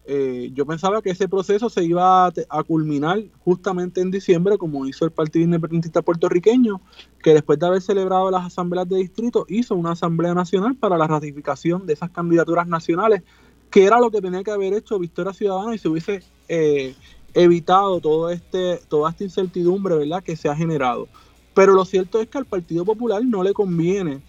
Eh, yo pensaba que ese proceso se iba a, culminar justamente en diciembre, como hizo el Partido Independentista puertorriqueño, que después de haber celebrado las asambleas de distrito, hizo una asamblea nacional para la ratificación de esas candidaturas nacionales, que era lo que tenía que haber hecho Victoria Ciudadana y se hubiese eh, evitado todo este, toda esta incertidumbre ¿verdad? que se ha generado. Pero lo cierto es que al Partido Popular no le conviene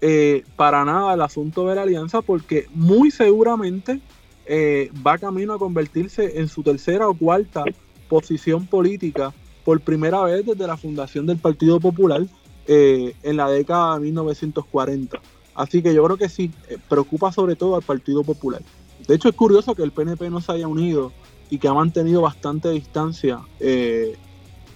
eh, para nada el asunto de la alianza porque muy seguramente eh, va camino a convertirse en su tercera o cuarta posición política por primera vez desde la fundación del Partido Popular eh, en la década de 1940. Así que yo creo que sí, preocupa sobre todo al Partido Popular. De hecho es curioso que el PNP no se haya unido y que ha mantenido bastante distancia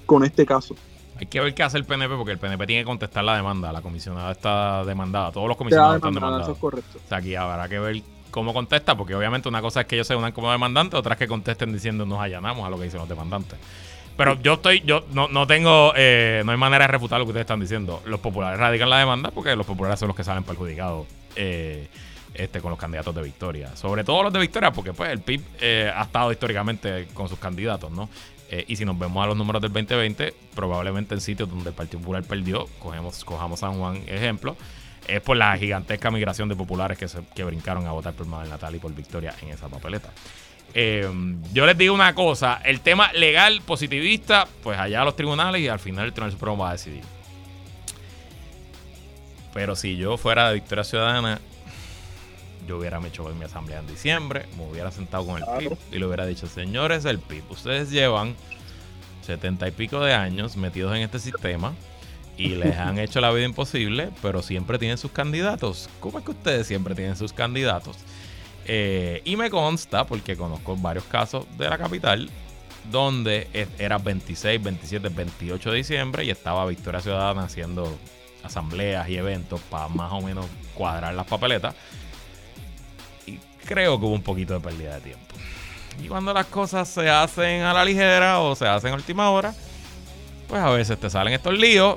con este caso. Hay que ver qué hace el PNP porque el PNP tiene que contestar la demanda. La comisionada está demandada. Todos los comisionados están demandados. Eso es correcto. O sea, aquí habrá que ver cómo contesta porque obviamente una cosa es que ellos se unan como demandantes, otra es que contesten diciendo nos allanamos a lo que dicen los demandantes. Pero yo estoy, yo no, no tengo, eh, no hay manera de refutar lo que ustedes están diciendo. Los populares radican la demanda porque los populares son los que salen perjudicados. Eh, este, con los candidatos de Victoria. Sobre todo los de Victoria, porque pues el PIB eh, ha estado históricamente con sus candidatos, ¿no? Eh, y si nos vemos a los números del 2020, probablemente en sitios donde el Partido Popular perdió, cogemos, cojamos San Juan ejemplo, es por la gigantesca migración de populares que, que brincaron a votar por Madel Natal y por Victoria en esa papeleta. Eh, yo les digo una cosa, el tema legal positivista, pues allá a los tribunales y al final el Tribunal Supremo va a decidir. Pero si yo fuera de Victoria Ciudadana, yo hubiera hecho mi asamblea en diciembre, me hubiera sentado con el PIB y le hubiera dicho, señores del PIB, ustedes llevan setenta y pico de años metidos en este sistema y les han hecho la vida imposible, pero siempre tienen sus candidatos. ¿Cómo es que ustedes siempre tienen sus candidatos? Eh, y me consta, porque conozco varios casos de la capital, donde era 26, 27, 28 de diciembre y estaba Victoria Ciudadana haciendo asambleas y eventos para más o menos cuadrar las papeletas creo que hubo un poquito de pérdida de tiempo. Y cuando las cosas se hacen a la ligera o se hacen a última hora, pues a veces te salen estos líos.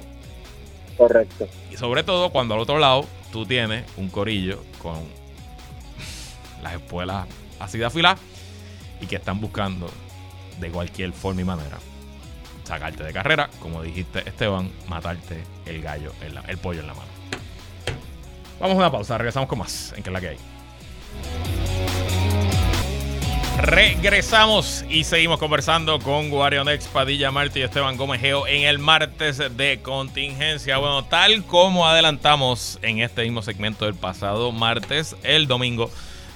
Correcto. Y sobre todo cuando al otro lado tú tienes un corillo con las espuelas así de afilar y que están buscando de cualquier forma y manera sacarte de carrera, como dijiste Esteban, matarte el gallo, el pollo en la mano. Vamos a una pausa, regresamos con más en que es la que hay. Regresamos y seguimos conversando con Guarionex Padilla Martí y Esteban Gómez Geo en el martes de contingencia. Bueno, tal como adelantamos en este mismo segmento del pasado martes, el domingo,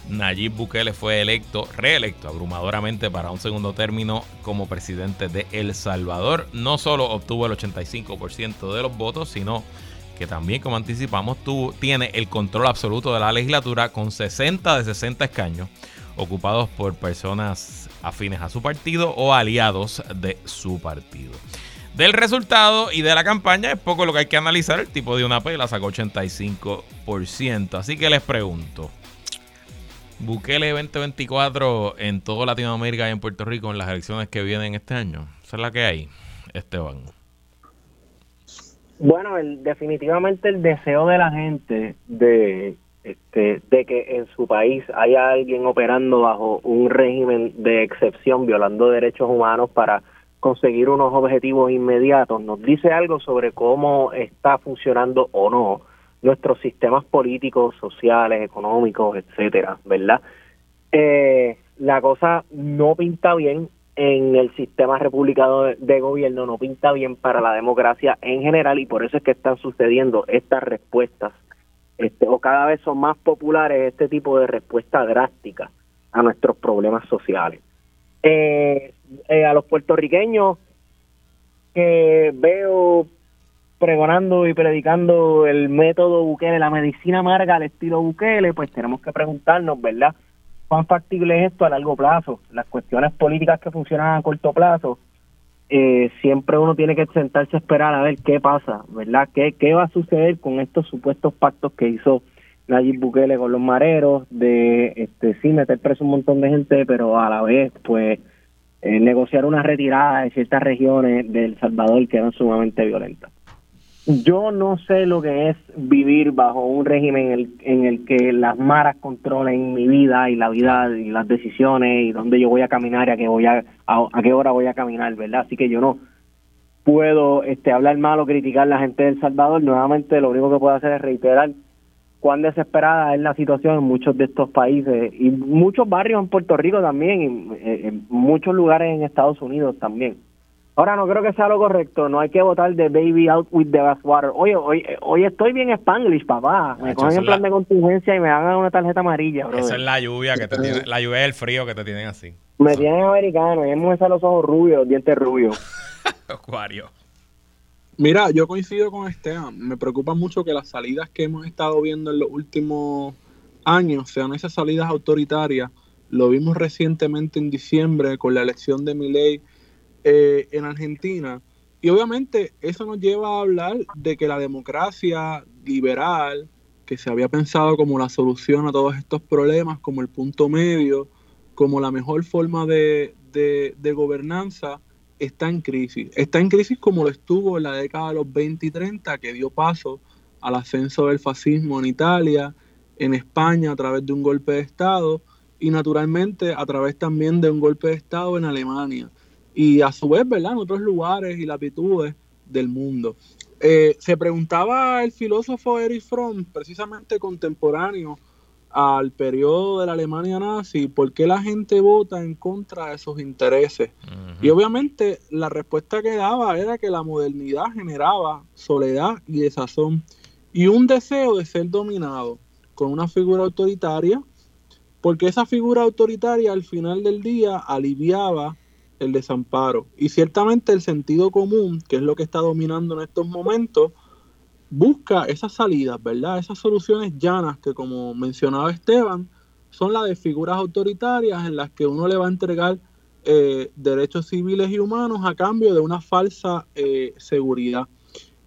Nayib Bukele fue electo, reelecto abrumadoramente para un segundo término como presidente de El Salvador. No solo obtuvo el 85% de los votos, sino que también, como anticipamos, tuvo, tiene el control absoluto de la legislatura con 60 de 60 escaños ocupados por personas afines a su partido o aliados de su partido. Del resultado y de la campaña es poco lo que hay que analizar. El tipo de una pela sacó 85%. Así que les pregunto. Bukele 2024 en toda Latinoamérica y en Puerto Rico en las elecciones que vienen este año. Esa es la que hay, Esteban. Bueno, definitivamente el deseo de la gente de este, de que en su país haya alguien operando bajo un régimen de excepción, violando derechos humanos para conseguir unos objetivos inmediatos, nos dice algo sobre cómo está funcionando o no nuestros sistemas políticos, sociales, económicos, etcétera, ¿verdad? Eh, la cosa no pinta bien en el sistema republicano de, gobierno, no pinta bien para la democracia en general y por eso es que están sucediendo estas respuestas, este, o cada vez son más populares este tipo de respuestas drásticas a nuestros problemas sociales. Eh, eh, a los puertorriqueños que veo pregonando y predicando el método Bukele, la medicina amarga al estilo Bukele, pues tenemos que preguntarnos, ¿verdad? ¿Cuán factible es esto a largo plazo? Las cuestiones políticas que funcionan a corto plazo, eh, siempre uno tiene que sentarse a esperar a ver qué pasa, ¿verdad? ¿Qué, ¿Qué va a suceder con estos supuestos pactos que hizo Nayib Bukele con los mareros de, este, sí, meter preso un montón de gente, pero a la vez, pues, eh, negociar una retirada de ciertas regiones de El Salvador que eran sumamente violentas. Yo no sé lo que es vivir bajo un régimen en el, en el que las maras controlen mi vida y la vida y las decisiones y dónde yo voy a caminar y a qué voy a, a, qué hora voy a caminar, ¿verdad? Así que yo no puedo este hablar mal o criticar a la gente de Salvador. Nuevamente lo único que puedo hacer es reiterar cuán desesperada es la situación en muchos de estos países y muchos barrios en Puerto Rico también y eh, en muchos lugares en Estados Unidos también. Ahora no creo que sea lo correcto, no hay que votar de baby out with the water. Oye, hoy, hoy estoy bien spanglish, papá. Me cogen en plan de contingencia y me hagan una tarjeta amarilla, bro. Esa es la lluvia que te tiene, la lluvia es el frío que te tienen así. Me tienen americano, y me los ojos rubios, los dientes rubios. Acuario. Mira, yo coincido con Esteban. Me preocupa mucho que las salidas que hemos estado viendo en los últimos años sean esas salidas autoritarias. Lo vimos recientemente en diciembre con la elección de Milei eh, en Argentina. Y obviamente eso nos lleva a hablar de que la democracia liberal, que se había pensado como la solución a todos estos problemas, como el punto medio, como la mejor forma de, de gobernanza, está en crisis. Está en crisis como lo estuvo en la década de los 20 y 30, que dio paso al ascenso del fascismo en Italia, en España a través de un golpe de Estado y naturalmente a través también de un golpe de Estado en Alemania y a su vez, ¿verdad?, en otros lugares y latitudes del mundo. Eh, se preguntaba el filósofo Erich Fromm, precisamente contemporáneo al periodo de la Alemania nazi, por qué la gente vota en contra de sus intereses. Y obviamente la respuesta que daba era que la modernidad generaba soledad y desazón y un deseo de ser dominado con una figura autoritaria, porque esa figura autoritaria al final del día aliviaba el desamparo. Y ciertamente el sentido común, que es lo que está dominando en estos momentos, busca esas salidas, ¿verdad? Esas soluciones llanas que, como mencionaba Esteban, son las de figuras autoritarias en las que uno le va a entregar eh, derechos civiles y humanos a cambio de una falsa eh, seguridad.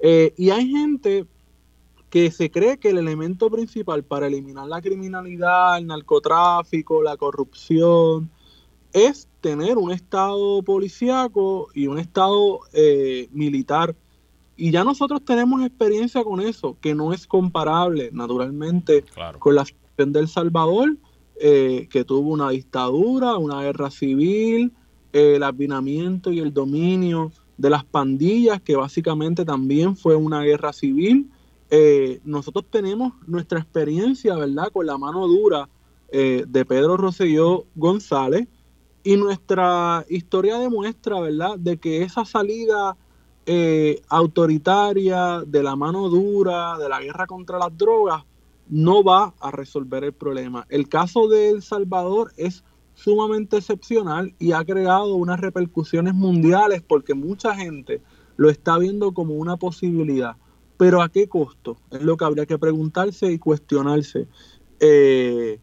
Eh, y hay gente que se cree que el elemento principal para eliminar la criminalidad, el narcotráfico, la corrupción, es tener un estado policíaco y un estado militar y ya nosotros tenemos experiencia con eso, que no es comparable, naturalmente, con la situación del Salvador, eh, que tuvo una dictadura, una guerra civil, eh, el abinamiento y el dominio de las pandillas, que básicamente también fue una guerra civil. Eh, nosotros tenemos nuestra experiencia, ¿verdad?, con la mano dura de Pedro Rosselló González, y nuestra historia demuestra, ¿verdad?, de que esa salida eh, autoritaria, de la mano dura, de la guerra contra las drogas, no va a resolver el problema. El caso de El Salvador es sumamente excepcional y ha creado unas repercusiones mundiales porque mucha gente lo está viendo como una posibilidad. Pero ¿a qué costo? Es lo que habría que preguntarse y cuestionarse. Eh,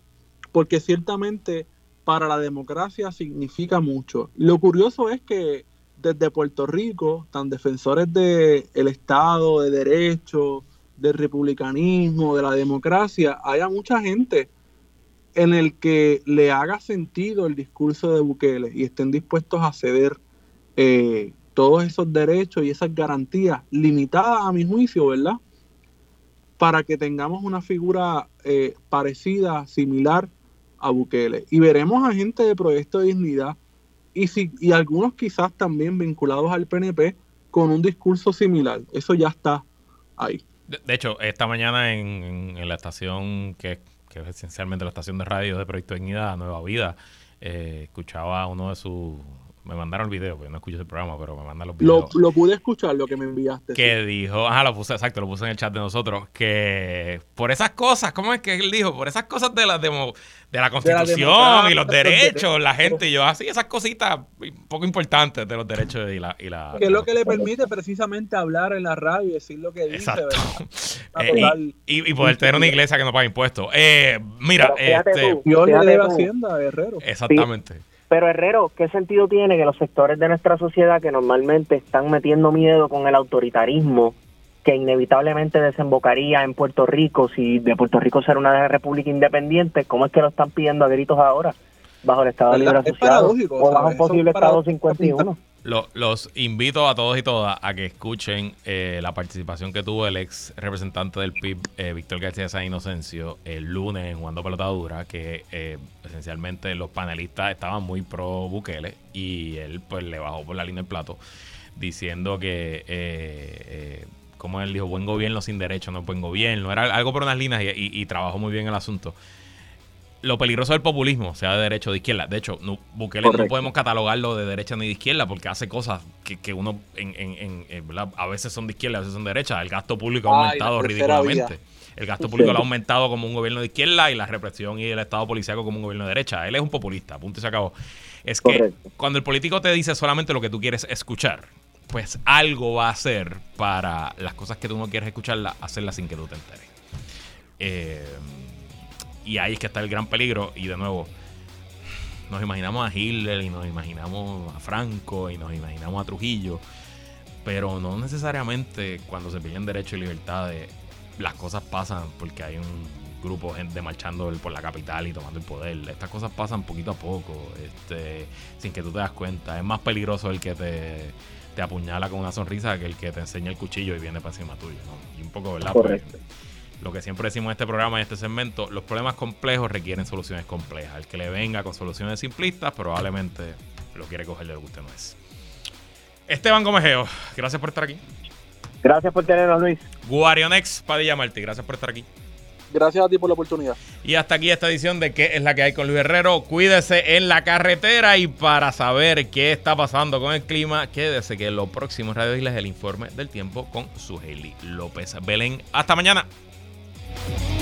porque ciertamente para la democracia significa mucho. Lo curioso es que desde Puerto Rico, tan defensores del el Estado, de derecho, del republicanismo, de la democracia, haya mucha gente en el que le haga sentido el discurso de Bukele y estén dispuestos a ceder eh, todos esos derechos y esas garantías limitadas a mi juicio, ¿verdad? para que tengamos una figura eh, parecida, similar a Bukele. Y veremos a gente de Proyecto de Dignidad y, si, y algunos quizás también vinculados al PNP con un discurso similar. Eso ya está ahí. De, hecho, esta mañana en, la estación, que, que, es esencialmente la estación de radio de Proyecto de Dignidad, Nueva Vida, eh, escuchaba uno de sus me mandaron el video, porque no escucho el programa, pero me mandan los videos. Lo, pude escuchar, lo que me enviaste. Que dijo, ajá, lo puse, exacto, lo puse en el chat de nosotros, que por esas cosas, ¿cómo es que él dijo? Por esas cosas de la, de, la constitución y los derechos, la gente, y yo así, esas cositas poco importantes de los derechos y la... Y la que es lo que le permite precisamente hablar en la radio y decir lo que dice, exacto. Eh, y, poder tener una iglesia que no paga impuestos. Eh, mira, este... Yo le debo Hacienda, Herrero. Exactamente. Pero Herrero, ¿qué sentido tiene que los sectores de nuestra sociedad que normalmente están metiendo miedo con el autoritarismo que inevitablemente desembocaría en Puerto Rico si de Puerto Rico ser una república independiente, ¿cómo es que lo están pidiendo a gritos ahora? Bajo el Estado Libre Asociado o bajo un posible Estado 51 los invito a todos y todas a que escuchen eh, la participación que tuvo el ex representante del PIB, eh, Víctor García San Inocencio, el lunes en Jugando Pelotadura, que eh, esencialmente los panelistas estaban muy pro Bukele y él pues le bajó por la línea del plato diciendo que, como él dijo, buen gobierno sin derecho, no buen gobierno, era algo por unas líneas y trabajó muy bien el asunto lo peligroso del populismo, sea de derecha o de izquierda. De hecho, no, Bukele no podemos catalogarlo de derecha ni de izquierda porque hace cosas que, uno en, en, en, a veces son de izquierda, a veces son de derecha. El gasto público ha aumentado ridículamente. El gasto público lo ha aumentado como un gobierno de izquierda y la represión y el Estado policíaco como un gobierno de derecha. Él es un populista, punto y se acabó. Es que cuando el político te dice solamente lo que tú quieres escuchar, pues algo va a hacer para las cosas que tú no quieres escuchar, hacerlas sin que tú te enteres. Eh, y ahí es que está el gran peligro. Y de nuevo, nos imaginamos a Hitler y nos imaginamos a Franco y nos imaginamos a Trujillo. Pero no necesariamente cuando se piden derechos y libertades, las cosas pasan porque hay un grupo de gente marchando por la capital y tomando el poder. Estas cosas pasan poquito a poco, este, sin que tú te das cuenta. Es más peligroso el que te, te apuñala con una sonrisa que el que te enseña el cuchillo y viene para encima tuyo. Y un poco, ¿verdad? Pues, Correcto lo que siempre decimos en este programa y en este segmento, los problemas complejos requieren soluciones complejas. El que le venga con soluciones simplistas probablemente lo quiere coger de lo que usted no es. Esteban Gomejeo, gracias por estar aquí. Gracias por tenernos, Luis. Guarionex Padilla Martí, gracias por estar aquí. Gracias a ti por la oportunidad. Y hasta aquí esta edición de ¿Qué es la que hay con Luis Herrero? Cuídese en la carretera y para saber qué está pasando con el clima, quédese que en los próximos Radio Islas el informe del tiempo con su López Belén. Hasta mañana. Yeah.